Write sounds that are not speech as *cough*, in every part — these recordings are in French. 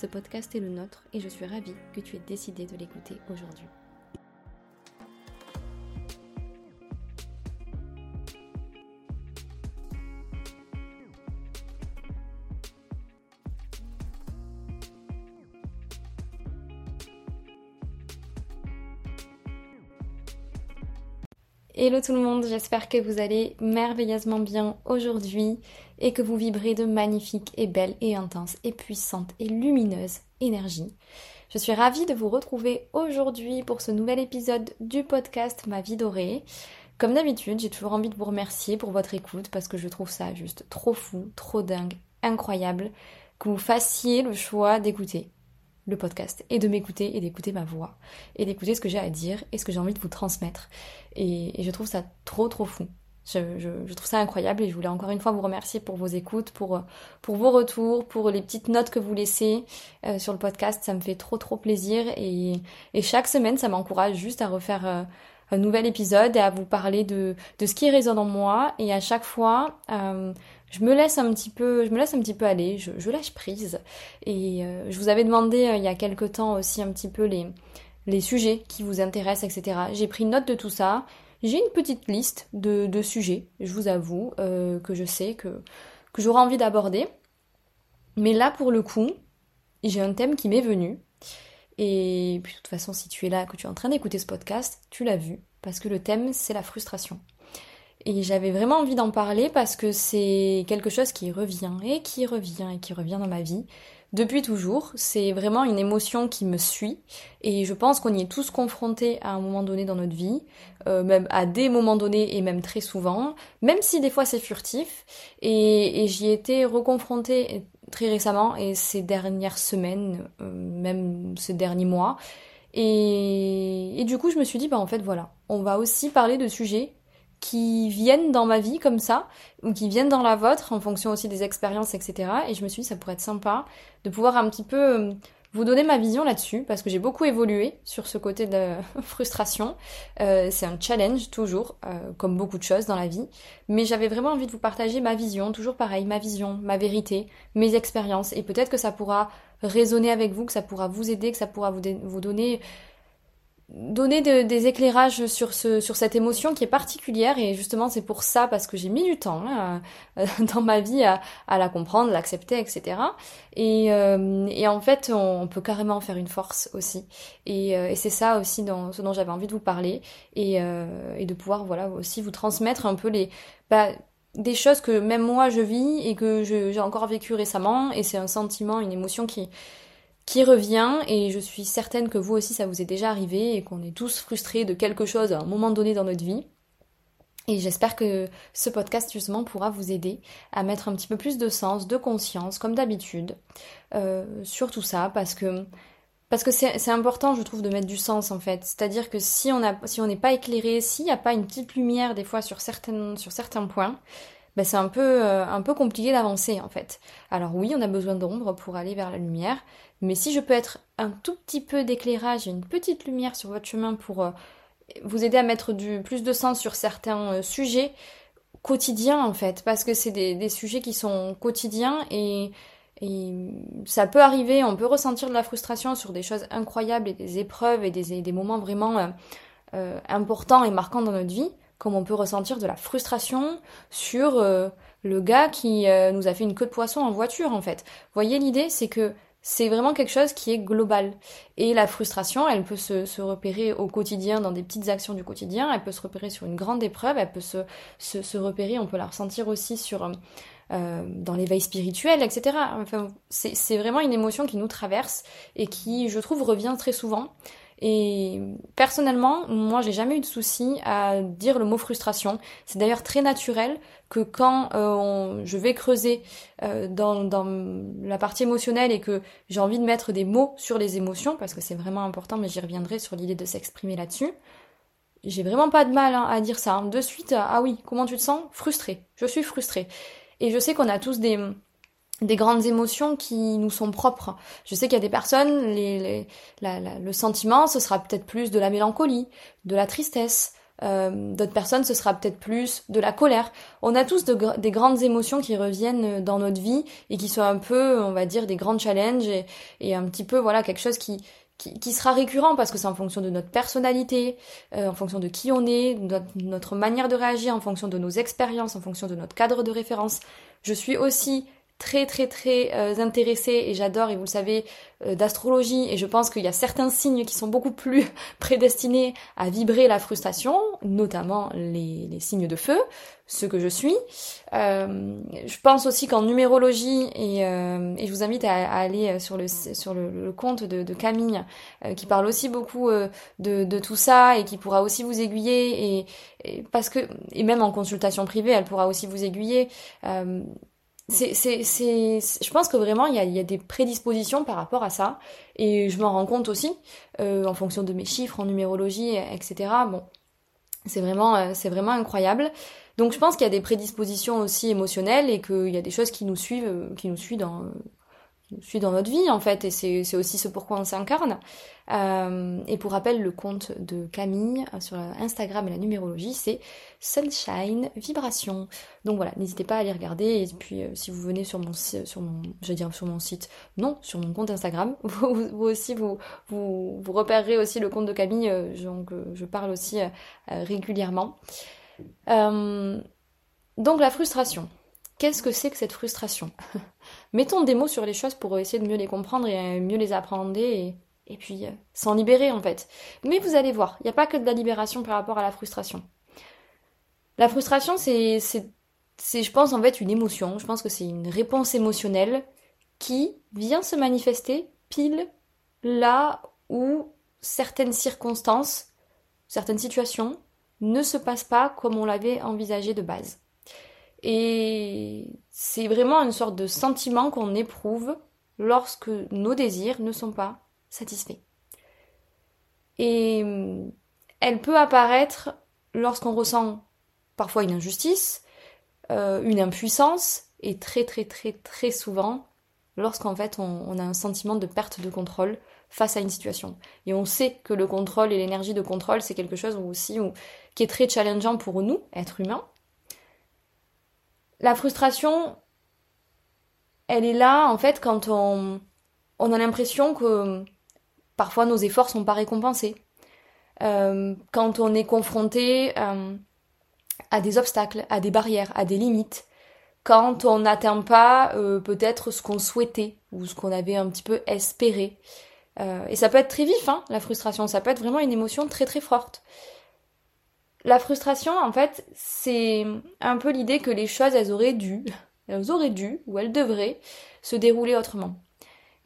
Ce podcast est le nôtre et je suis ravie que tu aies décidé de l'écouter aujourd'hui. Hello tout le monde, j'espère que vous allez merveilleusement bien aujourd'hui et que vous vibrez de magnifiques et belles et intenses et puissantes et lumineuses énergies. Je suis ravie de vous retrouver aujourd'hui pour ce nouvel épisode du podcast Ma vie dorée. Comme d'habitude, j'ai toujours envie de vous remercier pour votre écoute parce que je trouve ça juste trop fou, trop dingue, incroyable que vous fassiez le choix d'écouter le podcast et de m'écouter et d'écouter ma voix et d'écouter ce que j'ai à dire et ce que j'ai envie de vous transmettre. Et, je trouve ça trop trop fou. Je, trouve ça incroyable et je voulais encore une fois vous remercier pour vos écoutes, pour, pour vos retours, pour les petites notes que vous laissez euh, sur le podcast. Ça me fait trop trop plaisir et, chaque semaine ça m'encourage juste à refaire euh, un nouvel épisode et à vous parler de, de ce qui résonne en moi. Et à chaque fois, euh, je me laisse un petit peu, je me laisse un petit peu aller, je, je lâche prise. Et euh, je vous avais demandé euh, il y a quelque temps aussi un petit peu les, les sujets qui vous intéressent, etc. J'ai pris note de tout ça. J'ai une petite liste de, sujets, je vous avoue, euh, que je sais que, que j'aurais envie d'aborder. Mais là, pour le coup, j'ai un thème qui m'est venu. Et puis, de toute façon, si tu es là, que tu es en train d'écouter ce podcast, tu l'as vu. Parce que le thème, c'est la frustration. Et j'avais vraiment envie d'en parler parce que c'est quelque chose qui revient et qui revient et qui revient dans ma vie depuis toujours. C'est vraiment une émotion qui me suit et je pense qu'on y est tous confrontés à un moment donné dans notre vie, euh, même à des moments donnés et même très souvent, même si des fois c'est furtif. Et, j'y ai été reconfrontée très récemment et ces dernières semaines, euh, même ces derniers mois. Et, et, du coup, je me suis dit, bah en fait, voilà, on va aussi parler de sujets qui viennent dans ma vie comme ça, ou qui viennent dans la vôtre, en fonction aussi des expériences, etc. Et je me suis dit, ça pourrait être sympa de pouvoir un petit peu euh, vous donner ma vision là-dessus, parce que j'ai beaucoup évolué sur ce côté de *laughs* frustration. Euh, c'est un challenge, toujours, euh, comme beaucoup de choses dans la vie. Mais j'avais vraiment envie de vous partager ma vision, toujours pareil, ma vision, ma vérité, mes expériences. Et peut-être que ça pourra résonner avec vous, que ça pourra vous aider, que ça pourra vous, vous donner donner des éclairages sur ce sur cette émotion qui est particulière. Et justement c'est pour ça parce que j'ai mis du temps hein, *laughs* dans ma vie à, à la comprendre, l'accepter, etc. Et, euh, et en fait on, peut carrément faire une force aussi. Et, euh, et c'est ça aussi dans ce dont j'avais envie de vous parler. Et, euh, et de pouvoir voilà aussi vous transmettre un peu les bah, des choses que même moi je vis et que j'ai encore vécu récemment. Et c'est un sentiment, une émotion qui qui revient et je suis certaine que vous aussi ça vous est déjà arrivé et qu'on est tous frustrés de quelque chose à un moment donné dans notre vie. Et j'espère que ce podcast justement pourra vous aider à mettre un petit peu plus de sens, de conscience, comme d'habitude, euh, sur tout ça, parce que parce que c'est important, je trouve, de mettre du sens en fait. C'est-à-dire que si on a, si on n'est pas éclairé, s'il n'y a pas une petite lumière des fois sur certaines, sur certains points, ben c'est un peu, euh, un peu compliqué d'avancer en fait. Alors oui, on a besoin d'ombre pour aller vers la lumière, mais si je peux être un tout petit peu d'éclairage une petite lumière sur votre chemin pour euh, vous aider à mettre plus de sens sur certains euh, sujets quotidiens en fait, parce que c'est des, sujets qui sont quotidiens et, ça peut arriver, on peut ressentir de la frustration sur des choses incroyables et des épreuves et des, moments vraiment importants et marquants dans notre vie, comme on peut ressentir de la frustration sur le gars qui nous a fait une queue de poisson en voiture en fait. Voyez l'idée, c'est que c'est vraiment quelque chose qui est global. Et la frustration, elle peut se, repérer au quotidien, dans des petites actions du quotidien, elle peut se repérer sur une grande épreuve, elle peut se, se, repérer, on peut la ressentir aussi sur, euh, dans l'éveil spirituel, etc. Enfin, c'est vraiment une émotion qui nous traverse et qui, je trouve, revient très souvent. Et personnellement, moi, j'ai jamais eu de souci à dire le mot frustration. C'est d'ailleurs très naturel que quand euh, je vais creuser euh, dans, la partie émotionnelle et que j'ai envie de mettre des mots sur les émotions, parce que c'est vraiment important, mais j'y reviendrai sur l'idée de s'exprimer là-dessus, j'ai vraiment pas de mal hein, à dire ça. Hein. De suite, ah oui, comment tu te sens? Frustré. Je suis frustrée. Et je sais qu'on a tous des, des grandes émotions qui nous sont propres. Je sais qu'il y a des personnes, les, le sentiment, ce sera peut-être plus de la mélancolie, de la tristesse. Euh, D'autres personnes, ce sera peut-être plus de la colère. On a tous des grandes émotions qui reviennent dans notre vie et qui sont un peu, on va dire, des grands challenges et, et un petit peu, voilà, quelque chose qui, qui, sera récurrent parce que c'est en fonction de notre personnalité, euh, en fonction de qui on est, notre, notre manière de réagir, en fonction de nos expériences, en fonction de notre cadre de référence. Je suis aussi très très très euh, intéressée et j'adore et vous le savez euh, d'astrologie et je pense qu'il y a certains signes qui sont beaucoup plus *laughs* prédestinés à vibrer la frustration, notamment les, les signes de feu, ce que je suis. Euh, je pense aussi qu'en numérologie et, et, je vous invite à, aller sur le sur le, compte de, de Camille qui parle aussi beaucoup de, de, tout ça et qui pourra aussi vous aiguiller et, et, parce que et même en consultation privée elle pourra aussi vous aiguiller c'est, c'est, c'est, je pense que vraiment il y a, y a, des prédispositions par rapport à ça et je m'en rends compte aussi euh, en fonction de mes chiffres en numérologie, etc. Bon, c'est vraiment, euh, c'est vraiment incroyable. Donc je pense qu'il y a des prédispositions aussi émotionnelles et qu'il y a des choses qui nous suivent, euh, qui nous suivent dans, suis dans notre vie en fait, et c'est aussi ce pourquoi on s'incarne. Euh, et pour rappel, le compte de Camille euh, sur Instagram et la numérologie, c'est Sunshine Vibration. Donc voilà, n'hésitez pas à aller regarder. Et puis euh, si vous venez sur mon sur mon, je dire sur mon site, non, sur mon compte Instagram, *laughs* vous, aussi vous, vous, vous repérerez aussi le compte de Camille. donc je parle aussi régulièrement. donc la frustration. Qu'est-ce que c'est que cette frustration? *laughs* Mettons des mots sur les choses pour essayer de mieux les comprendre et mieux les apprendre et, et puis euh, s'en libérer en fait. Mais vous allez voir, il n'y a pas que de la libération par rapport à la frustration. La frustration, c'est, je pense, en fait, une émotion. Je pense que c'est une réponse émotionnelle qui vient se manifester pile là où certaines circonstances, certaines situations ne se passent pas comme on l'avait envisagé de base. Et c'est vraiment une sorte de sentiment qu'on éprouve lorsque nos désirs ne sont pas satisfaits. Et hum, elle peut apparaître lorsqu'on ressent parfois une injustice, euh, une impuissance, et très très très très souvent lorsqu'en fait on, a un sentiment de perte de contrôle face à une situation. Et on sait que le contrôle et l'énergie de contrôle, c'est quelque chose aussi qui est très challengeant pour nous, êtres humains, la frustration, elle est là en fait quand on, a l'impression que parfois nos efforts sont pas récompensés. Euh, quand on est confronté euh, à des obstacles, à des barrières, à des limites, quand on n'atteint pas euh, peut-être ce qu'on souhaitait ou ce qu'on avait un petit peu espéré. et ça peut être très vif, hein, la frustration, ça peut être vraiment une émotion très très forte. La frustration, en fait, c'est un peu l'idée que les choses, elles auraient dû, elles auraient dû, ou elles devraient, se dérouler autrement.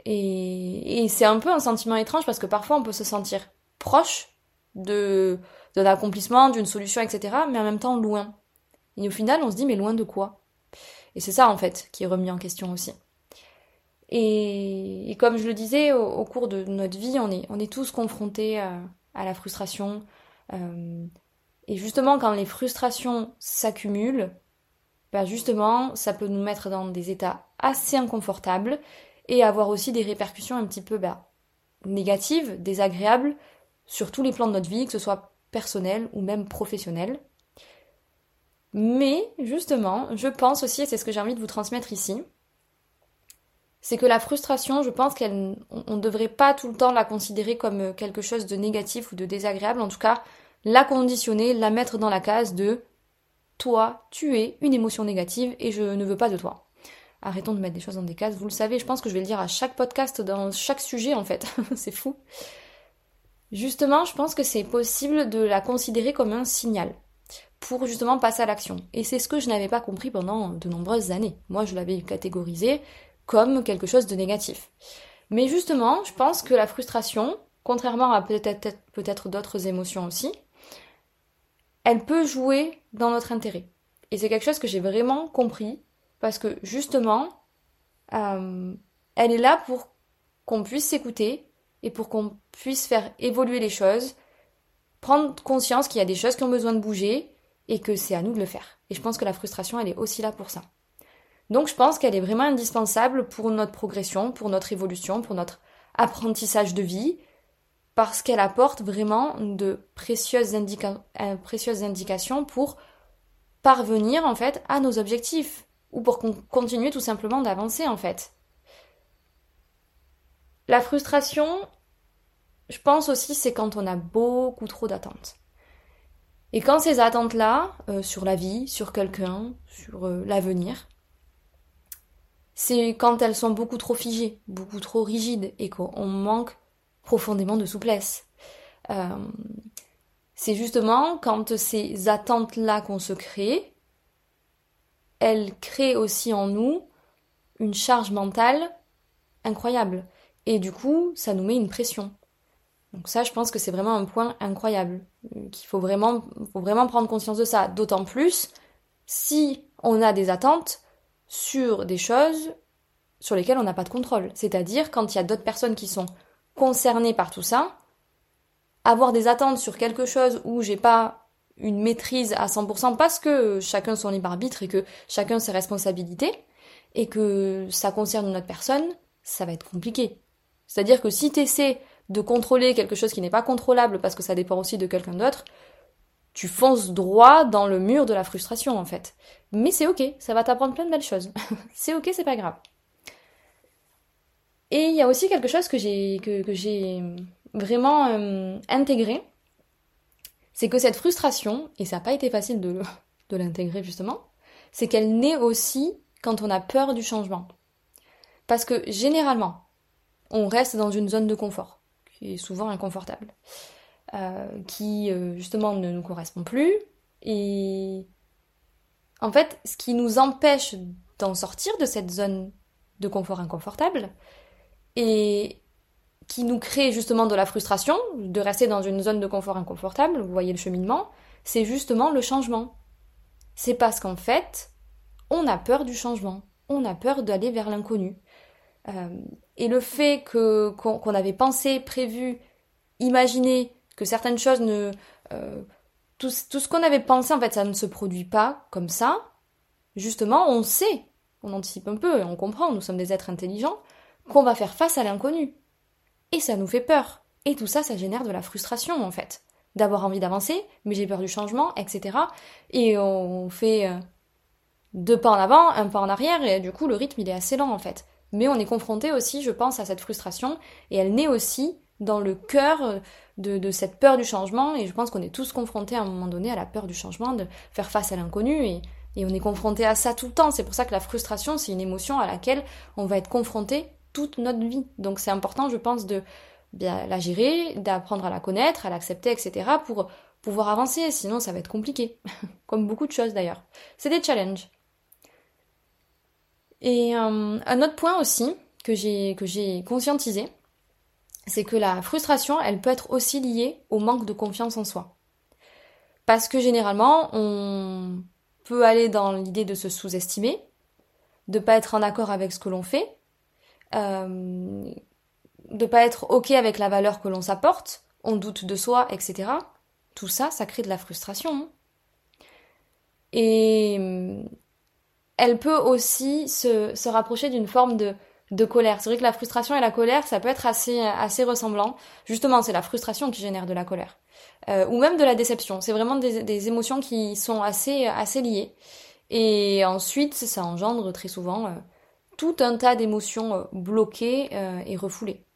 Et, c'est un peu un sentiment étrange parce que parfois on peut se sentir proche d'un accomplissement, d'une solution, etc., mais en même temps loin. Et au final, on se dit, mais loin de quoi? Et c'est ça, en fait, qui est remis en question aussi. Et, comme je le disais, au, cours de notre vie, on est, on est tous confrontés à, la frustration, euh, et justement, quand les frustrations s'accumulent, ben justement, ça peut nous mettre dans des états assez inconfortables et avoir aussi des répercussions un petit peu ben, négatives, désagréables, sur tous les plans de notre vie, que ce soit personnel ou même professionnel. Mais justement, je pense aussi, et c'est ce que j'ai envie de vous transmettre ici, c'est que la frustration, je pense qu'on ne devrait pas tout le temps la considérer comme quelque chose de négatif ou de désagréable. En tout cas, la conditionner, la mettre dans la case de toi, tu es une émotion négative et je ne veux pas de toi. Arrêtons de mettre des choses dans des cases, vous le savez, je pense que je vais le dire à chaque podcast, dans chaque sujet en fait, *laughs* c'est fou. Justement, je pense que c'est possible de la considérer comme un signal pour justement passer à l'action. Et c'est ce que je n'avais pas compris pendant de nombreuses années. Moi, je l'avais catégorisé comme quelque chose de négatif. Mais justement, je pense que la frustration, contrairement à peut-être peut-être d'autres émotions aussi, elle peut jouer dans notre intérêt. Et c'est quelque chose que j'ai vraiment compris parce que justement, euh, elle est là pour qu'on puisse s'écouter et pour qu'on puisse faire évoluer les choses, prendre conscience qu'il y a des choses qui ont besoin de bouger et que c'est à nous de le faire. Et je pense que la frustration, elle est aussi là pour ça. Donc je pense qu'elle est vraiment indispensable pour notre progression, pour notre évolution, pour notre apprentissage de vie, parce qu'elle apporte vraiment de précieuses, euh, précieuses indications pour parvenir en fait à nos objectifs ou pour qu'on continue tout simplement d'avancer en fait. La frustration, je pense aussi, c'est quand on a beaucoup trop d'attentes. Et quand ces attentes-là, euh, sur la vie, sur quelqu'un, sur euh, l'avenir, c'est quand elles sont beaucoup trop figées, beaucoup trop rigides et qu'on manque profondément de souplesse. Euh, c'est justement quand ces attentes-là qu'on se crée, elles créent aussi en nous une charge mentale incroyable. Et du coup, ça nous met une pression. Donc ça, je pense que c'est vraiment un point incroyable, qu'il faut vraiment, faut vraiment prendre conscience de ça. D'autant plus si on a des attentes sur des choses sur lesquelles on n'a pas de contrôle. C'est-à-dire quand il y a d'autres personnes qui sont concernées par tout ça, avoir des attentes sur quelque chose où j'ai pas une maîtrise à 100% parce que chacun son libre arbitre et que chacun ses responsabilités et que ça concerne une autre personne, ça va être compliqué. C'est-à-dire que si tu essaies de contrôler quelque chose qui n'est pas contrôlable parce que ça dépend aussi de quelqu'un d'autre, tu fonces droit dans le mur de la frustration en fait. Mais c'est ok, ça va t'apprendre plein de belles choses. *laughs* c'est ok, c'est pas grave. Et il y a aussi quelque chose que j'ai que, j'ai vraiment euh, intégré, c'est que cette frustration, et ça n'a pas été facile de, *laughs* de l'intégrer justement, c'est qu'elle naît aussi quand on a peur du changement. Parce que généralement, on reste dans une zone de confort, qui est souvent inconfortable, euh, qui euh, justement ne nous correspond plus. Et en fait, ce qui nous empêche d'en sortir de cette zone de confort inconfortable, et qui nous crée justement de la frustration, de rester dans une zone de confort inconfortable, vous voyez le cheminement, c'est justement le changement. C'est parce qu'en fait, on a peur du changement, on a peur d'aller vers l'inconnu. Euh, et le fait que qu'on avait pensé, prévu, imaginé que certaines choses ne euh, tout, tout, ce qu'on avait pensé en fait ça ne se produit pas comme ça. Justement, on sait, on anticipe un peu, on comprend, nous sommes des êtres intelligents, qu'on va faire face à l'inconnu. Et ça nous fait peur. Et tout ça, ça génère de la frustration en fait. D'avoir envie d'avancer, mais j'ai peur du changement, etc. Et on fait euh, deux pas en avant, un pas en arrière, et du coup le rythme il est assez lent en fait mais on est confronté aussi, je pense, à cette frustration, et elle naît aussi dans le cœur de, cette peur du changement, et je pense qu'on est tous confrontés à un moment donné à la peur du changement, de faire face à l'inconnu, et, on est confronté à ça tout le temps. C'est pour ça que la frustration, c'est une émotion à laquelle on va être confronté toute notre vie. Donc c'est important, je pense, de bien la gérer, d'apprendre à la connaître, à l'accepter, etc., pour pouvoir avancer, sinon ça va être compliqué. *laughs* Comme beaucoup de choses d'ailleurs. C'est des challenges. Et euh, un autre point aussi que j'ai que j'ai conscientisé, c'est que la frustration, elle peut être aussi liée au manque de confiance en soi. Parce que généralement, on peut aller dans l'idée de se sous-estimer, de pas être en accord avec ce que l'on fait, euh, de pas être ok avec la valeur que l'on s'apporte, on doute de soi, etc. Tout ça, ça crée de la frustration. Et elle peut aussi se, se rapprocher d'une forme de, de colère. C'est vrai que la frustration et la colère, ça peut être assez, assez ressemblant. Justement, c'est la frustration qui génère de la colère. Euh, ou même de la déception. C'est vraiment des, des, émotions qui sont assez, assez liées. Et ensuite, ça engendre très souvent euh, tout un tas d'émotions euh, bloquées et refoulées.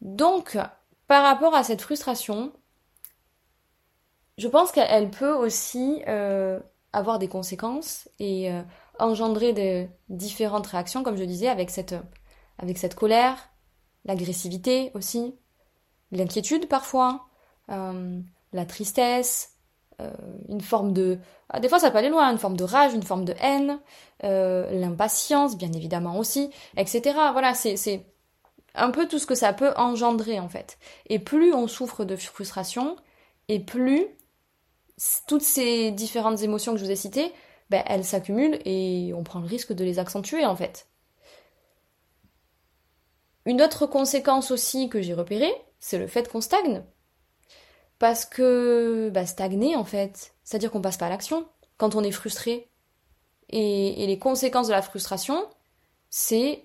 Donc, par rapport à cette frustration, je pense qu'elle peut aussi avoir des conséquences et euh, engendrer de différentes réactions, comme je disais, avec cette, colère, l'agressivité aussi, l'inquiétude parfois, euh, la tristesse, euh, une forme de... Ah, des fois ça peut aller loin, une forme de rage, une forme de haine, l'impatience bien évidemment aussi, etc. Voilà, c'est un peu tout ce que ça peut engendrer en fait. Et plus on souffre de frustration, et plus toutes ces différentes émotions que je vous ai citées, ben, elles s'accumulent et on prend le risque de les accentuer en fait. Une autre conséquence aussi que j'ai repérée, c'est le fait qu'on stagne. Parce que bah, stagner en fait, c'est-à-dire qu'on passe pas à l'action quand on est frustré. Et, les conséquences de la frustration, c'est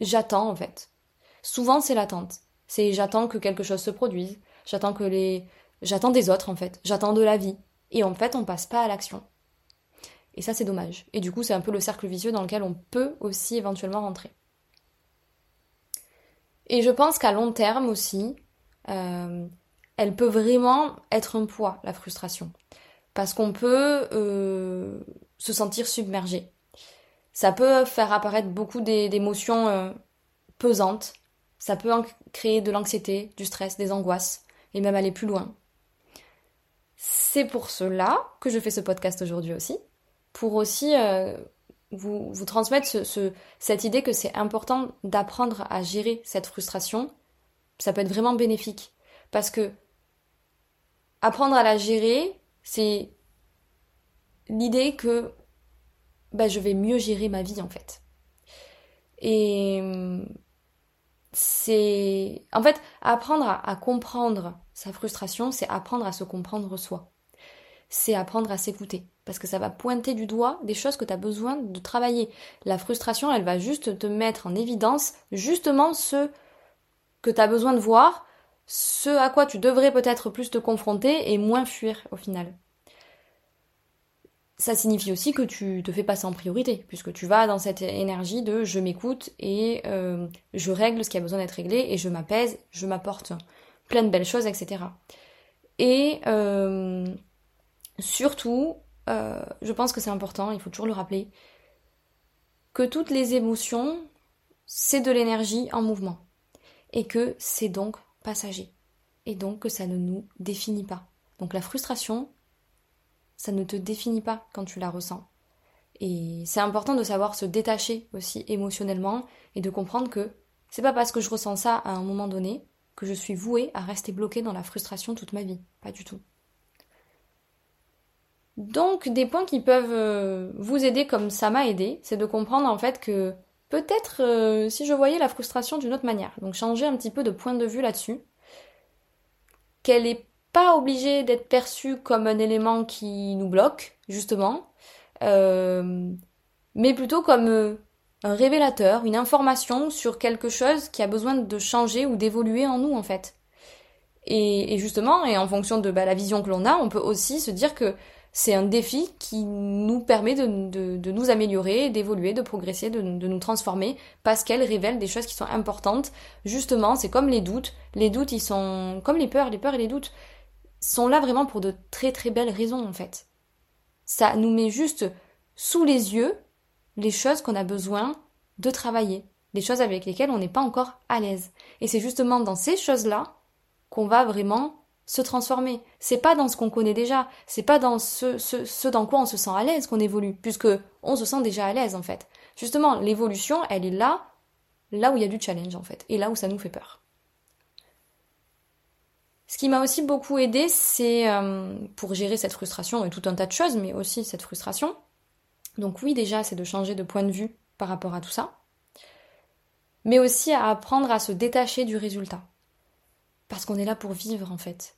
j'attends en fait. Souvent c'est l'attente. C'est j'attends que quelque chose se produise, j'attends que les j'attends des autres en fait, j'attends de la vie. Et en fait, on passe pas à l'action. Et ça c'est dommage. Et du coup, c'est un peu le cercle vicieux dans lequel on peut aussi éventuellement rentrer. Et je pense qu'à long terme aussi, euh, elle peut vraiment être un poids, la frustration. Parce qu'on peut euh, se sentir submergé. Ça peut faire apparaître beaucoup d'émotions euh, pesantes. Ça peut créer de l'anxiété, du stress, des angoisses, et même aller plus loin. C'est pour cela que je fais ce podcast aujourd'hui aussi, pour aussi vous, vous transmettre ce, cette idée que c'est important d'apprendre à gérer cette frustration, ça peut être vraiment bénéfique. Parce que apprendre à la gérer, c'est l'idée que bah, je vais mieux gérer ma vie en fait. Et c'est... En fait, apprendre à comprendre sa frustration, c'est apprendre à se comprendre soi c'est apprendre à s'écouter. Parce que ça va pointer du doigt des choses que tu as besoin de travailler. La frustration, elle va juste te mettre en évidence justement ce que tu as besoin de voir, ce à quoi tu devrais peut-être plus te confronter et moins fuir au final. Ça signifie aussi que tu te fais passer en priorité, puisque tu vas dans cette énergie de je m'écoute et euh, je règle ce qui a besoin d'être réglé et je m'apaise, je m'apporte plein de belles choses, etc. Et euh, Surtout, euh, je pense que c'est important, il faut toujours le rappeler, que toutes les émotions, c'est de l'énergie en mouvement. Et que c'est donc passager. Et donc que ça ne nous définit pas. Donc la frustration, ça ne te définit pas quand tu la ressens. Et c'est important de savoir se détacher aussi émotionnellement et de comprendre que c'est pas parce que je ressens ça à un moment donné que je suis vouée à rester bloquée dans la frustration toute ma vie. Pas du tout. Donc des points qui peuvent euh, vous aider comme ça m'a aidé, c'est de comprendre en fait que peut-être euh, si je voyais la frustration d'une autre manière, donc changer un petit peu de point de vue là-dessus, qu'elle n'est pas obligée d'être perçue comme un élément qui nous bloque, justement, euh, mais plutôt comme un révélateur, une information sur quelque chose qui a besoin de changer ou d'évoluer en nous en fait. Et, justement, et en fonction de bah, la vision que l'on a, on peut aussi se dire que c'est un défi qui nous permet de, nous améliorer, d'évoluer, de progresser, de, nous transformer, parce qu'elle révèle des choses qui sont importantes. Justement, c'est comme les doutes. Les doutes, ils sont comme les peurs, les peurs et les doutes sont là vraiment pour de très très belles raisons en fait. Ça nous met juste sous les yeux les choses qu'on a besoin de travailler, les choses avec lesquelles on n'est pas encore à l'aise. Et c'est justement dans ces choses-là qu'on va vraiment se transformer. C'est pas dans ce qu'on connaît déjà, c'est pas dans ce, dans quoi on se sent à l'aise qu'on évolue, puisque on se sent déjà à l'aise en fait. Justement, l'évolution, elle est là, là où il y a du challenge en fait, et là où ça nous fait peur. Ce qui m'a aussi beaucoup aidé, c'est euh, pour gérer cette frustration et tout un tas de choses, mais aussi cette frustration. Donc oui, déjà, c'est de changer de point de vue par rapport à tout ça, mais aussi à apprendre à se détacher du résultat. Parce qu'on est là pour vivre en fait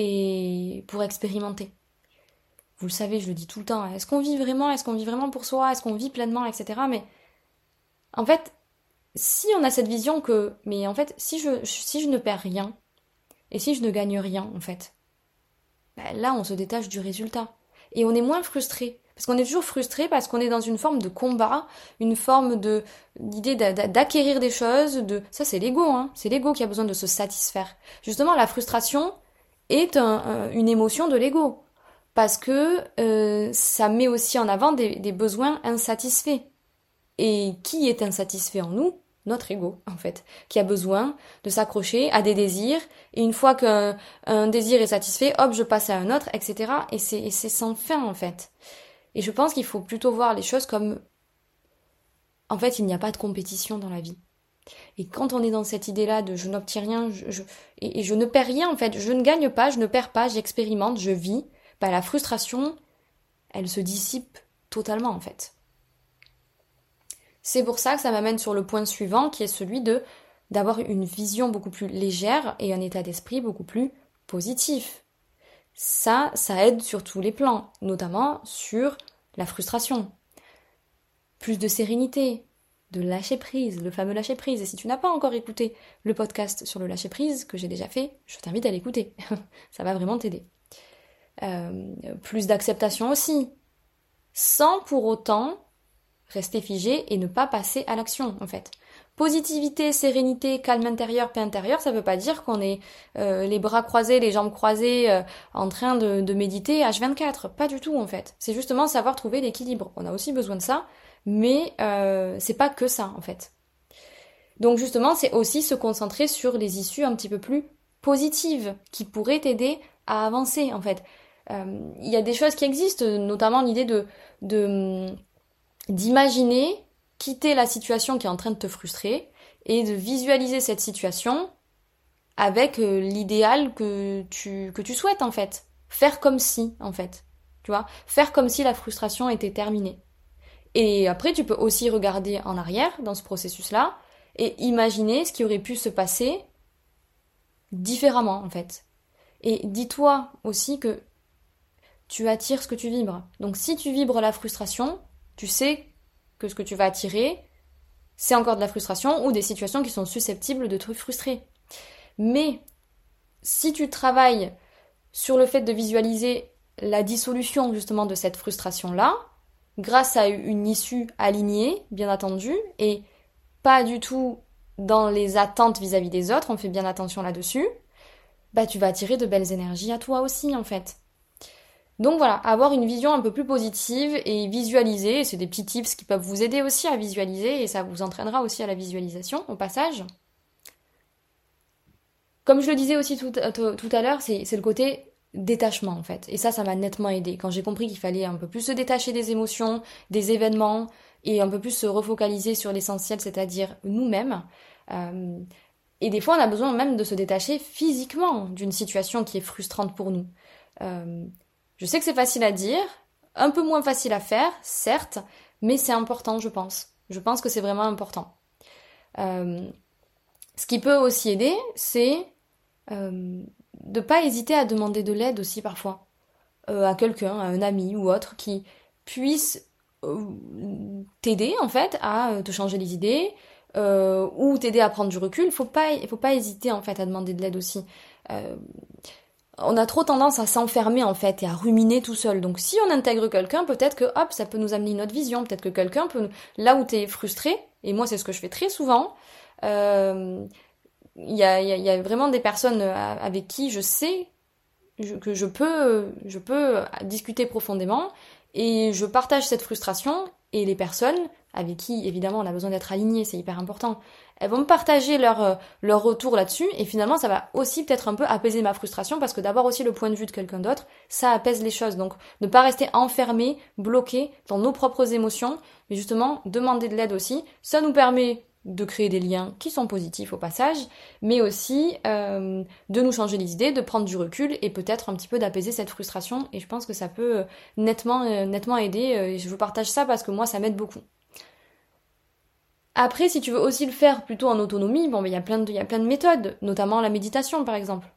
et pour expérimenter. Vous le savez, je le dis tout le temps. Est-ce qu'on vit vraiment Est-ce qu'on vit vraiment pour soi Est-ce qu'on vit pleinement Etc. Mais en fait, si on a cette vision que, mais en fait, si je, si je ne perds rien et si je ne gagne rien, en fait, ben là, on se détache du résultat et on est moins frustré. Parce qu'on est toujours frustré parce qu'on est dans une forme de combat, une forme de d'acquérir des choses, de ça c'est l'ego, hein. c'est l'ego qui a besoin de se satisfaire. Justement, la frustration, est une émotion de l'ego. Parce que euh, ça met aussi en avant des, besoins insatisfaits. Et qui est insatisfait en nous? Notre ego, en fait, qui a besoin de s'accrocher à des désirs. Et une fois qu'un désir est satisfait, hop, je passe à un autre, etc. Et c'est sans fin, en fait. Et je pense qu'il faut plutôt voir les choses comme... En fait, il n'y a pas de compétition dans la vie. Et quand on est dans cette idée-là de je n'obtiens rien, et, je ne perds rien en fait, je ne gagne pas, je ne perds pas, j'expérimente, je vis, bah la frustration, elle se dissipe totalement en fait. C'est pour ça que ça m'amène sur le point suivant qui est celui de d'avoir une vision beaucoup plus légère et un état d'esprit beaucoup plus positif. Ça, ça aide sur tous les plans, notamment sur la frustration. Plus de sérénité, de lâcher prise, le fameux lâcher prise. Et si tu n'as pas encore écouté le podcast sur le lâcher prise que j'ai déjà fait, je t'invite à l'écouter. *laughs* Ça va vraiment t'aider. Euh, plus d'acceptation aussi, sans pour autant rester figé et ne pas passer à l'action en fait. Positivité, sérénité, calme intérieur, paix intérieur, ça veut pas dire qu'on est euh, les bras croisés, les jambes croisées, euh, en train de méditer H24. Pas du tout en fait. C'est justement savoir trouver l'équilibre. On a aussi besoin de ça, mais euh, c'est pas que ça en fait. Donc justement, c'est aussi se concentrer sur les issues un petit peu plus positives qui pourraient t'aider à avancer en fait. Euh, il y a des choses qui existent, notamment l'idée de d'imaginer quitter la situation qui est en train de te frustrer et de visualiser cette situation avec euh, l'idéal que tu que tu souhaites en fait. Faire comme si en fait. Tu vois, faire comme si la frustration était terminée. Et après, tu peux aussi regarder en arrière dans ce processus-là et imaginer ce qui aurait pu se passer différemment, en fait. Et dis-toi aussi que tu attires ce que tu vibres. Donc si tu vibres la frustration, tu sais que ce que tu vas attirer, c'est encore de la frustration ou des situations qui sont susceptibles de te frustrer. Mais si tu travailles sur le fait de visualiser la dissolution justement de cette frustration-là, grâce à une issue alignée, bien entendu, et pas du tout dans les attentes vis-à-vis des autres, on fait bien attention là-dessus, bah tu vas attirer de belles énergies à toi aussi en fait. Donc voilà, avoir une vision un peu plus positive et visualiser, c'est des petits tips qui peuvent vous aider aussi à visualiser et ça vous entraînera aussi à la visualisation au passage. Comme je le disais aussi tout, tout à l'heure, c'est le côté détachement en fait. Et ça, ça m'a nettement aidé. Quand j'ai compris qu'il fallait un peu plus se détacher des émotions, des événements, et un peu plus se refocaliser sur l'essentiel, c'est-à-dire nous-mêmes. Euh, et des fois, on a besoin même de se détacher physiquement d'une situation qui est frustrante pour nous. Euh, je sais que c'est facile à dire, un peu moins facile à faire, certes, mais c'est important, je pense. Je pense que c'est vraiment important. Euh, ce qui peut aussi aider, c'est de pas hésiter à demander de l'aide aussi parfois euh, à quelqu'un, à un ami ou autre qui puisse euh, t'aider en fait à euh, te changer les idées ou t'aider à prendre du recul. Il faut pas, faut pas hésiter en fait à demander de l'aide aussi. on a trop tendance à s'enfermer en fait et à ruminer tout seul. Donc si on intègre quelqu'un, peut-être que hop, ça peut nous amener une autre vision. Peut-être que quelqu'un peut, là où t'es frustré, et moi c'est ce que je fais très souvent. Euh, il y a, vraiment des personnes euh, avec qui je sais que je peux, je peux discuter profondément et je partage cette frustration et les personnes avec qui évidemment on a besoin d'être aligné, c'est hyper important. Elles vont me partager leur, euh, leur retour là-dessus et finalement ça va aussi peut-être un peu apaiser ma frustration parce que d'avoir aussi le point de vue de quelqu'un d'autre, ça apaise les choses. Donc ne pas rester enfermé, bloqué dans nos propres émotions, mais justement demander de l'aide aussi, ça nous permet de créer des liens qui sont positifs au passage, mais aussi euh, de nous changer les idées, de prendre du recul et peut-être un petit peu d'apaiser cette frustration. Et je pense que ça peut euh, nettement, euh, nettement aider. Et je vous partage ça parce que moi, ça m'aide beaucoup. Après, si tu veux aussi le faire plutôt en autonomie, bon, il y a plein de, y a plein de méthodes, notamment la méditation par exemple.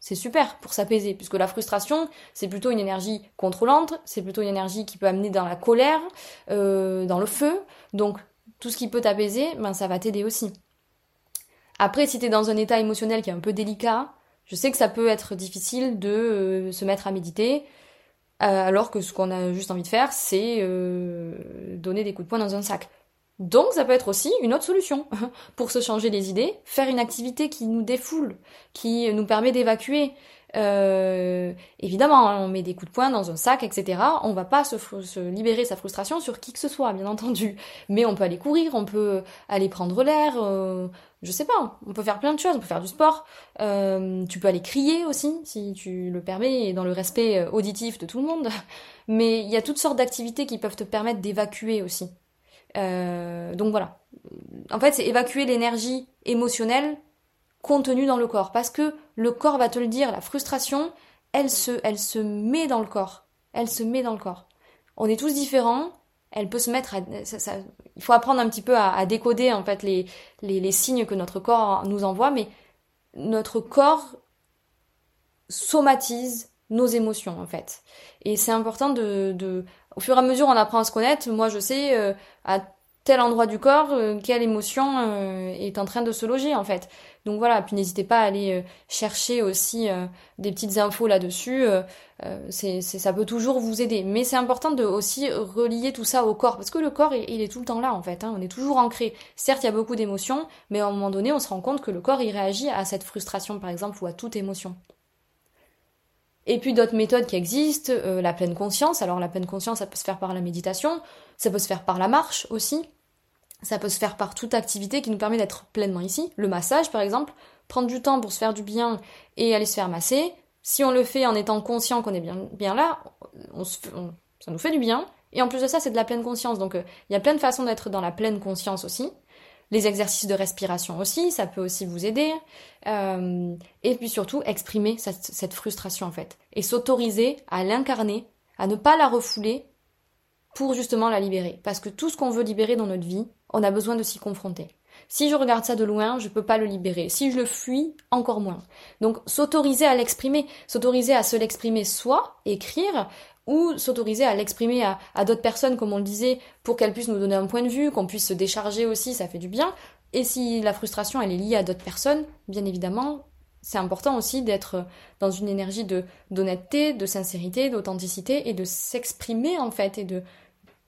C'est super pour s'apaiser, puisque la frustration, c'est plutôt une énergie contrôlante, c'est plutôt une énergie qui peut amener dans la colère, dans le feu. Donc tout ce qui peut t'apaiser, ben ça va t'aider aussi. Après, si t'es dans un état émotionnel qui est un peu délicat, je sais que ça peut être difficile de euh, se mettre à méditer, euh, alors que ce qu'on a juste envie de faire, c'est euh, donner des coups de poing dans un sac. Donc ça peut être aussi une autre solution *laughs* pour se changer les idées, faire une activité qui nous défoule, qui nous permet d'évacuer, euh, évidemment, hein, on met des coups de poing dans un sac, etc. On va pas se, libérer sa frustration sur qui que ce soit, bien entendu. Mais on peut aller courir, on peut aller prendre l'air, euh, je sais pas, on peut faire plein de choses, on peut faire du sport. Euh, tu peux aller crier aussi, si tu le permets, et dans le respect euh, auditif de tout le monde. *laughs* Mais il y a toutes sortes d'activités qui peuvent te permettre d'évacuer aussi. donc voilà. En fait, c'est évacuer l'énergie émotionnelle contenue dans le corps. Parce que le corps va te le dire, la frustration, elle se, elle se met dans le corps. Elle se met dans le corps. On est tous différents. Elle peut se mettre à, il faut apprendre un petit peu à, décoder en fait les, les, signes que notre corps nous envoie, mais notre corps somatise nos émotions en fait. Et c'est important de, de, au fur et à mesure on apprend à se connaître. Moi je sais euh, à tel endroit du corps, euh, quelle émotion euh, est en train de se loger en fait. Donc voilà, puis n'hésitez pas à aller euh, chercher aussi des petites infos là-dessus. c'est, ça peut toujours vous aider. Mais c'est important de aussi relier tout ça au corps, parce que le corps, il, est tout le temps là en fait. Hein. on est toujours ancré. Certes, il y a beaucoup d'émotions, mais à un moment donné, on se rend compte que le corps, il réagit à cette frustration par exemple ou à toute émotion. Et puis d'autres méthodes qui existent, la pleine conscience. Alors la pleine conscience, ça peut se faire par la méditation, ça peut se faire par la marche aussi. Ça peut se faire par toute activité qui nous permet d'être pleinement ici. Le massage, par exemple, prendre du temps pour se faire du bien et aller se faire masser. Si on le fait en étant conscient qu'on est bien, là, ça nous fait du bien. Et en plus de ça, c'est de la pleine conscience. Donc, euh, il y a plein de façons d'être dans la pleine conscience aussi. Les exercices de respiration aussi, ça peut aussi vous aider. Euh, et puis surtout, exprimer cette, cette frustration en fait. Et s'autoriser à l'incarner, à ne pas la refouler pour justement la libérer. Parce que tout ce qu'on veut libérer dans notre vie, on a besoin de s'y confronter. Si je regarde ça de loin, je peux pas le libérer. Si je le fuis, encore moins. Donc s'autoriser à l'exprimer, s'autoriser à se l'exprimer soit, écrire, ou s'autoriser à l'exprimer à, d'autres personnes, comme on le disait, pour qu'elles puissent nous donner un point de vue, qu'on puisse se décharger aussi, ça fait du bien. Et si la frustration, elle est liée à d'autres personnes, bien évidemment, c'est important aussi d'être dans une énergie de d'honnêteté, de sincérité, d'authenticité et de s'exprimer en fait et de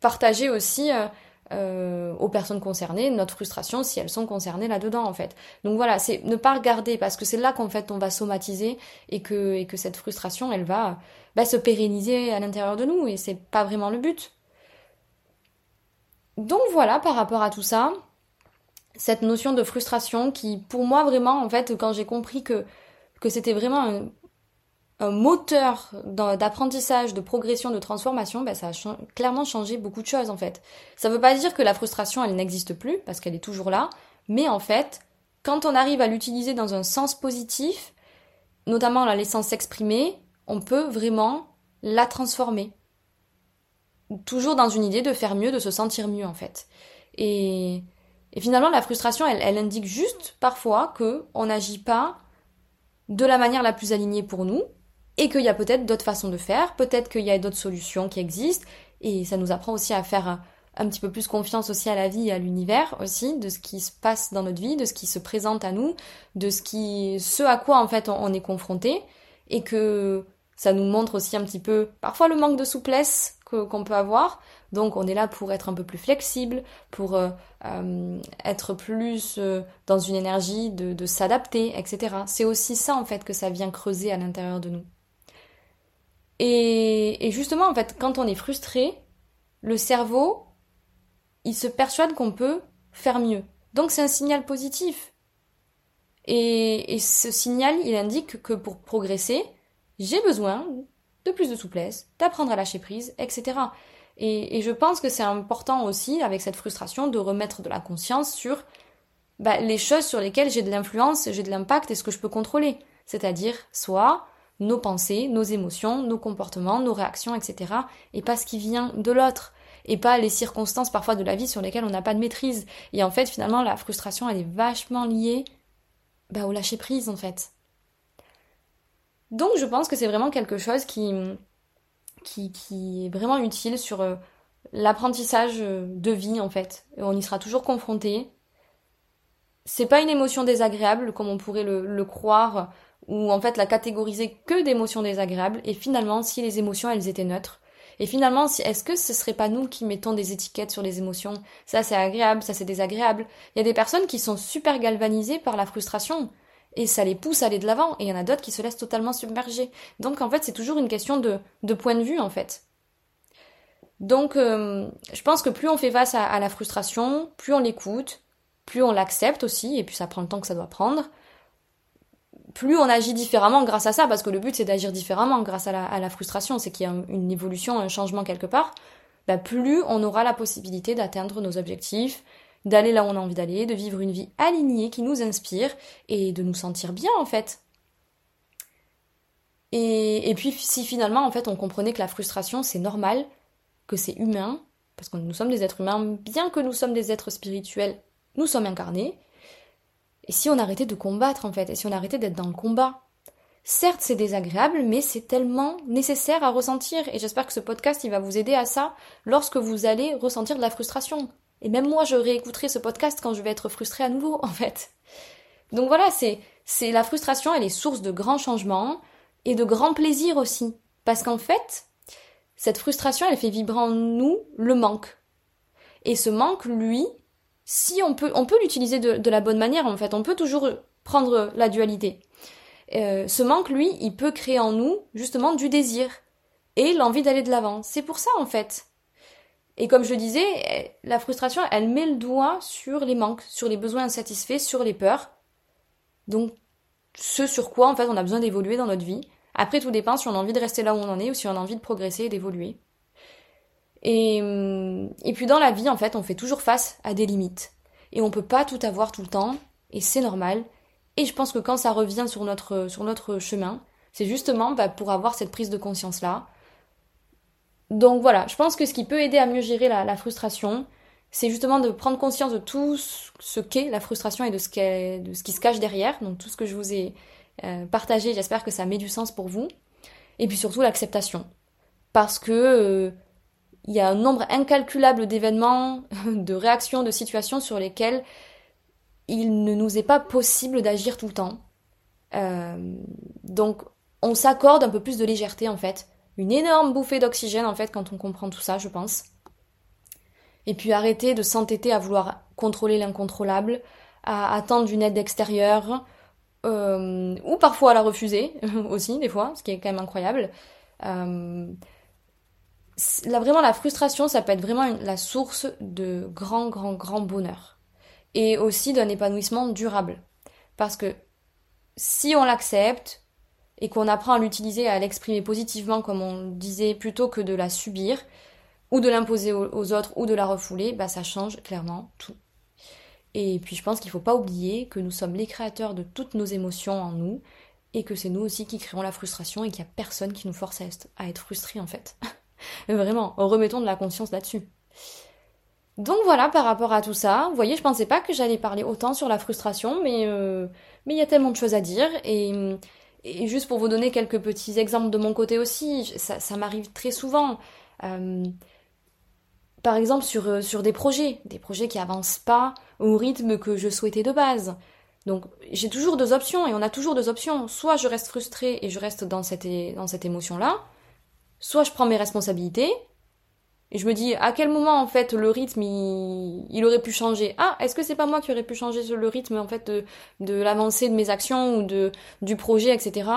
partager aussi euh, euh, aux personnes concernées notre frustration si elles sont concernées là-dedans en fait. Donc voilà, c'est ne pas regarder parce que c'est là qu'en fait on va somatiser et que, et que cette frustration elle va bah, se pérenniser à l'intérieur de nous et c'est pas vraiment le but. Donc voilà par rapport à tout ça, cette notion de frustration qui pour moi vraiment en fait quand j'ai compris que que c'était vraiment un, un moteur d'apprentissage, de progression, de transformation, ben ça a clairement changé beaucoup de choses en fait. Ça veut pas dire que la frustration elle n'existe plus parce qu'elle est toujours là, mais en fait, quand on arrive à l'utiliser dans un sens positif, notamment en la laissant s'exprimer, on peut vraiment la transformer. Toujours dans une idée de faire mieux, de se sentir mieux en fait. Et, et finalement, la frustration, elle, elle indique juste parfois que on n'agit pas de la manière la plus alignée pour nous, et qu'il y a peut-être d'autres façons de faire, peut-être qu'il y a d'autres solutions qui existent, et ça nous apprend aussi à faire un, petit peu plus confiance aussi à la vie et à l'univers aussi, de ce qui se passe dans notre vie, de ce qui se présente à nous, de ce à quoi en fait on, est confronté, et que ça nous montre aussi un petit peu parfois le manque de souplesse qu'on peut avoir. Donc on est là pour être un peu plus flexible, pour euh, euh, être plus euh, dans une énergie de s'adapter, etc. C'est aussi ça en fait que ça vient creuser à l'intérieur de nous. Et, justement, en fait, quand on est frustré, le cerveau, il se persuade qu'on peut faire mieux. Donc c'est un signal positif. Et, ce signal, il indique que pour progresser, j'ai besoin de plus de souplesse, d'apprendre à lâcher prise, etc. Et, je pense que c'est important aussi, avec cette frustration, de remettre de la conscience sur bah, les choses sur lesquelles j'ai de l'influence, j'ai de l'impact et ce que je peux contrôler. C'est-à-dire, soit nos pensées, nos émotions, nos comportements, nos réactions, etc. Et pas ce qui vient de l'autre. Et pas les circonstances parfois de la vie sur lesquelles on n'a pas de maîtrise. Et en fait, finalement, la frustration, elle est vachement liée bah, au lâcher prise, en fait. Donc, je pense que c'est vraiment quelque chose qui, qui, qui est vraiment utile sur euh, l'apprentissage de vie, en fait. On y sera toujours confronté. C'est pas une émotion désagréable, comme on pourrait le, le croire ou en fait la catégoriser que d'émotions désagréables, et finalement si les émotions elles étaient neutres. Et finalement, est-ce que ce serait pas nous qui mettons des étiquettes sur les émotions? Ça c'est agréable, ça c'est désagréable. Il y a des personnes qui sont super galvanisées par la frustration et ça les pousse à aller de l'avant et il y en a d'autres qui se laissent totalement submerger. Donc en fait, c'est toujours une question de, de point de vue en fait. Donc euh, je pense que plus on fait face à la frustration, plus on l'écoute, plus on l'accepte aussi et puis ça prend le temps que ça doit prendre plus on agit différemment grâce à ça, parce que le but c'est d'agir différemment grâce à la, frustration, c'est qu'il y a une évolution, un changement quelque part. bah, plus on aura la possibilité d'atteindre nos objectifs, d'aller là où on a envie d'aller, de vivre une vie alignée qui nous inspire et de nous sentir bien en fait. Et, et puis si finalement en fait on comprenait que la frustration c'est normal, que c'est humain, parce que nous sommes des êtres humains, bien que nous sommes des êtres spirituels, nous sommes incarnés. Et si on arrêtait de combattre en fait, et si on arrêtait d'être dans le combat, Certes, c'est désagréable, mais c'est tellement nécessaire à ressentir. Et j'espère que ce podcast, il va vous aider à ça lorsque vous allez ressentir de la frustration. Et même moi, je réécouterai ce podcast quand je vais être frustrée à nouveau, *laughs* en fait. Donc voilà, c'est, c'est la frustration, elle est source de grands changements et de grands plaisirs aussi. Parce qu'en fait, cette frustration, elle fait vibrer en nous le manque. Et ce manque, lui, si on peut, on peut l'utiliser de, la bonne manière, en fait, on peut toujours prendre la dualité. Euh, ce manque, lui, il peut créer en nous justement du désir et l'envie d'aller de l'avant. C'est pour ça en fait. Et comme je le disais, la frustration, elle met le doigt sur les manques, sur les besoins insatisfaits, sur les peurs. Donc, ce sur quoi en fait on a besoin d'évoluer dans notre vie. Après, tout dépend si on a envie de rester là où on en est ou si on a envie de progresser et d'évoluer. Et, hum, et puis dans la vie, en fait, on fait toujours face à des limites. Et on peut pas tout avoir tout le temps, et c'est normal. Et je pense que quand ça revient sur notre, sur notre chemin, c'est justement bah, pour avoir cette prise de conscience-là. Donc voilà, je pense que ce qui peut aider à mieux gérer la, frustration, c'est justement de prendre conscience de tout ce qu'est la frustration et de ce, de ce qui se cache derrière. Donc tout ce que je vous ai euh, partagé, j'espère que ça met du sens pour vous. Et puis surtout l'acceptation. Parce que euh, il y a un nombre incalculable d'événements, *laughs* de réactions, de situations sur lesquelles il ne nous est pas possible d'agir tout le temps. Euh, donc on s'accorde un peu plus de légèreté en fait. Une énorme bouffée d'oxygène en fait quand on comprend tout ça, je pense. Et puis arrêter de s'entêter à vouloir contrôler l'incontrôlable, à attendre une aide extérieure, euh, ou parfois à la refuser *laughs* aussi des fois, ce qui est quand même incroyable. Euh, vraiment la frustration, ça peut être vraiment la source de grand, grand, grand bonheur et aussi d'un épanouissement durable. Parce que si on l'accepte et qu'on apprend à l'utiliser, à l'exprimer positivement, comme on disait, plutôt que de la subir, ou de l'imposer aux autres, ou de la refouler, bah ça change clairement tout. Et puis je pense qu'il ne faut pas oublier que nous sommes les créateurs de toutes nos émotions en nous, et que c'est nous aussi qui créons la frustration, et qu'il n'y a personne qui nous force à être, frustré en fait. *laughs* *laughs* Vraiment, remettons de la conscience là-dessus. Donc voilà par rapport à tout ça. Vous voyez, je pensais pas que j'allais parler autant sur la frustration, mais euh, mais il y a tellement de choses à dire et, et juste pour vous donner quelques petits exemples de mon côté aussi, ça, ça m'arrive très souvent. Euh, par exemple sur, euh, sur des projets, des projets qui avancent pas au rythme que je souhaitais de base. Donc j'ai toujours deux options et on a toujours deux options. Soit je reste frustrée et je reste dans cette, dans cette émotion-là, soit je prends mes responsabilités et je me dis, à quel moment, en fait, le rythme, il, aurait pu changer? Ah, est-ce que c'est pas moi qui aurais pu changer le rythme, en fait, de, de l'avancée de mes actions ou de, du projet, etc.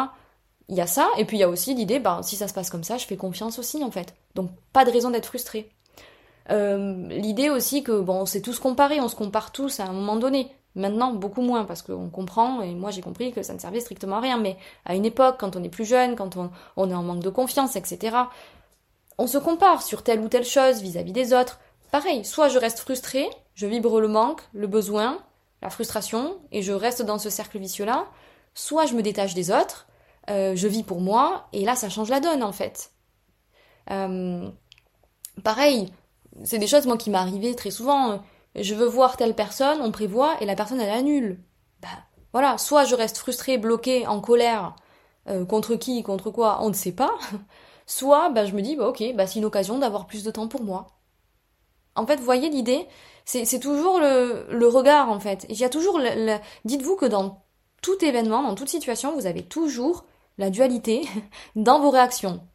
Il y a ça, et puis il y a aussi l'idée, bah, si ça se passe comme ça, je fais confiance aussi, en fait. Donc, pas de raison d'être frustré. Euh, l'idée aussi que, bon, on s'est tous comparés, on se compare tous à un moment donné. Maintenant, beaucoup moins, parce qu'on comprend, et moi j'ai compris que ça ne servait strictement à rien, mais à une époque, quand on est plus jeune, quand on, est en manque de confiance, etc., on se compare sur telle ou telle chose vis-à-vis des autres. Pareil, soit je reste frustré, je vibre le manque, le besoin, la frustration, et je reste dans ce cercle vicieux-là, soit je me détache des autres, euh, je vis pour moi, et là ça change la donne en fait. Euh, pareil, c'est des choses moi qui m'arrivaient très souvent. Je veux voir telle personne, on prévoit, et la personne elle annule. Bah voilà, soit je reste frustré, bloqué, en colère, euh, contre qui, contre quoi, on ne sait pas. *laughs* Soit bah, je me dis, bah, ok, bah, c'est une occasion d'avoir plus de temps pour moi. En fait, voyez l'idée? C'est toujours le, le, regard, en fait. Il y a toujours... Le, Dites-vous que dans tout événement, dans toute situation, vous avez toujours la dualité *laughs* dans vos réactions.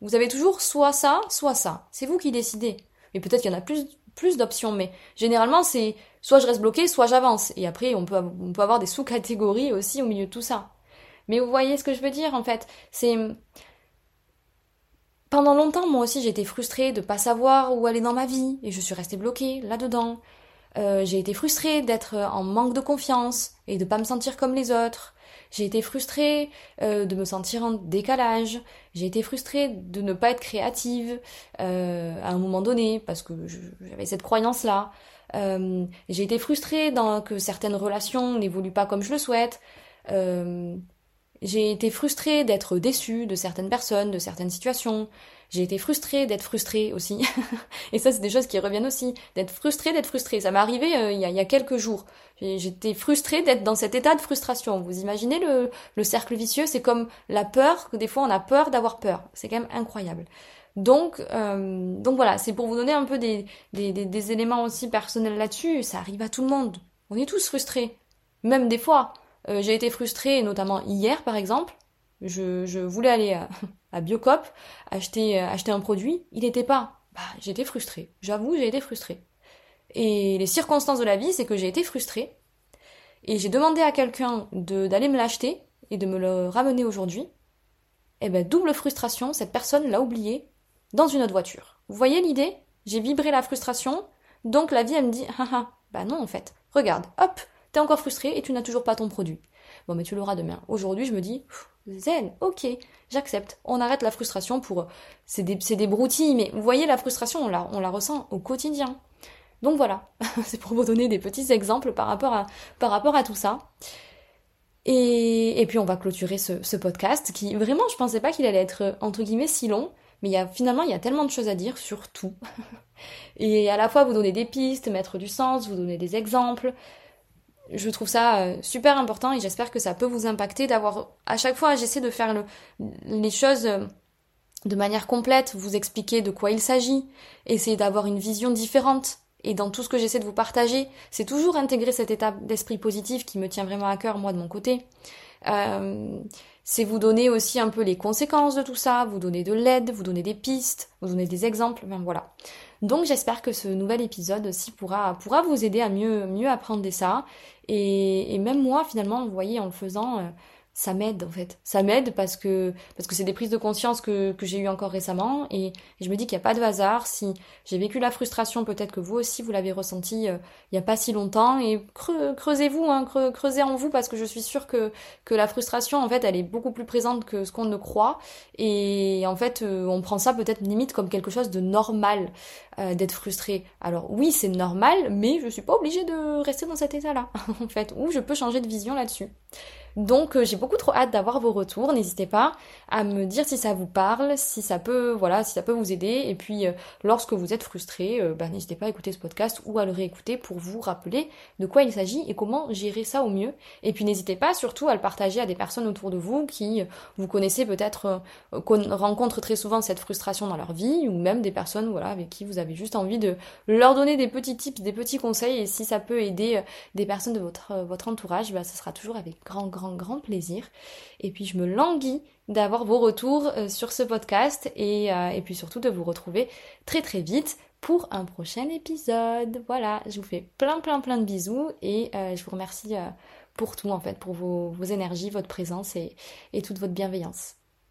Vous avez toujours soit ça, soit ça. C'est vous qui décidez. Et peut-être qu'il y en a plus, plus d'options, mais généralement, c'est soit je reste bloqué, soit j'avance. Et après, on peut, on peut avoir des sous-catégories aussi au milieu de tout ça. Mais vous voyez ce que je veux dire, en fait C'est pendant longtemps, moi aussi, été frustrée de pas savoir où aller dans ma vie et je suis restée bloquée là-dedans. Euh, j'ai été frustrée d'être en manque de confiance et de pas me sentir comme les autres. J'ai été frustrée euh, de me sentir en décalage, j'ai été frustrée de ne pas être créative euh, à un moment donné parce que j'avais cette croyance-là. Euh, j'ai été frustrée dans que certaines relations n'évoluent pas comme je le souhaite. j'ai été frustrée d'être déçue de certaines personnes, de certaines situations. J'ai été frustrée d'être frustrée aussi. *laughs* et ça, c'est des choses qui reviennent aussi. D'être frustrée, d'être frustrée. Ça m'est arrivé euh, il, y a, quelques jours. J'étais frustrée d'être dans cet état de frustration. Vous imaginez le, le cercle vicieux C'est comme la peur, que des fois on a peur d'avoir peur. C'est quand même incroyable. Donc, euh, donc voilà, c'est pour vous donner un peu des, des, des, éléments aussi personnels là-dessus. Ça arrive à tout le monde. On est tous frustrés. Même des fois. Euh, j'ai été frustrée, notamment hier par exemple. Je, voulais aller *laughs* à, Biocop acheter, euh, acheter un produit, il n'était pas. Bah, j'étais frustrée. J'avoue, j'ai été frustrée. Et les circonstances de la vie, c'est que j'ai été frustrée. Et j'ai demandé à quelqu'un d'aller me l'acheter et de me le ramener aujourd'hui. Et eh ben, double frustration, cette personne l'a oublié dans une autre voiture. Vous voyez l'idée? J'ai vibré la frustration, donc la vie, elle me dit, *laughs* ah ah, bah non en fait. Regarde, hop, t'es encore frustré et tu n'as toujours pas ton produit. Bon, mais tu l'auras demain. Aujourd'hui, je me dis, zen, ok, j'accepte. On arrête la frustration pour... C'est des, des broutilles, mais vous voyez, la frustration, on la, ressent au quotidien. Donc voilà, *laughs* c'est pour vous donner des petits exemples par rapport à, tout ça. Et, et puis on va clôturer ce, podcast qui, vraiment, je pensais pas qu'il allait être, entre guillemets, si long. Mais finalement, il y a tellement de choses à dire sur tout. *laughs* et à la fois vous donner des pistes, mettre du sens, vous donner des exemples je trouve ça euh, super important et j'espère que ça peut vous impacter d'avoir à chaque fois j'essaie de faire les choses euh, de manière complète, vous expliquer de quoi il s'agit, essayer d'avoir une vision différente et dans tout ce que j'essaie de vous partager, c'est toujours intégrer cet état d'esprit positif qui me tient vraiment à cœur moi de mon côté. Euh, c'est vous donner aussi un peu les conséquences de tout ça, vous donner de l'aide, vous donner des pistes, vous donner des exemples, enfin voilà. Donc j'espère que ce nouvel épisode aussi pourra, vous aider à mieux, mieux apprendre ça. Et, et même moi, finalement, vous voyez, en le faisant, euh, ça m'aide en fait. Ça m'aide parce que parce que c'est des prises de conscience que, que j'ai eues encore récemment et, je me dis qu'il n'y a pas de hasard. Si j'ai vécu la frustration, peut-être que vous aussi vous l'avez ressenti euh, il n'y a pas si longtemps et creusez-vous, hein, creusez en vous parce que je suis sûre que que la frustration en fait elle est beaucoup plus présente que ce qu'on ne croit et en fait euh, on prend ça peut-être limite comme quelque chose de normal euh, d'être frustré. Alors oui c'est normal mais je suis pas obligée de rester dans cet état-là *laughs* en fait ou je peux changer de vision là-dessus. Donc euh, j'ai beaucoup trop hâte d'avoir vos retours. N'hésitez pas à me dire si ça vous parle, si ça peut, voilà, si ça peut vous aider. Et puis euh, lorsque vous êtes frustré, euh, bah, n'hésitez pas à écouter ce podcast ou à le réécouter pour vous rappeler de quoi il s'agit et comment gérer ça au mieux. Et puis n'hésitez pas surtout à le partager à des personnes autour de vous qui vous connaissez peut-être, rencontrent très souvent cette frustration dans leur vie, ou même des personnes voilà avec qui vous avez juste envie de leur donner des petits tips, des petits conseils. Et si ça peut aider des personnes de votre votre entourage, bah, sera toujours avec grand grand grand, plaisir. Et puis je me languis d'avoir vos retours euh, sur ce podcast et, euh, et puis surtout de vous retrouver très très vite pour un prochain épisode. Voilà, je vous fais plein plein plein de bisous et euh, je vous remercie pour tout en fait, pour vos, énergies, votre présence et toute votre bienveillance.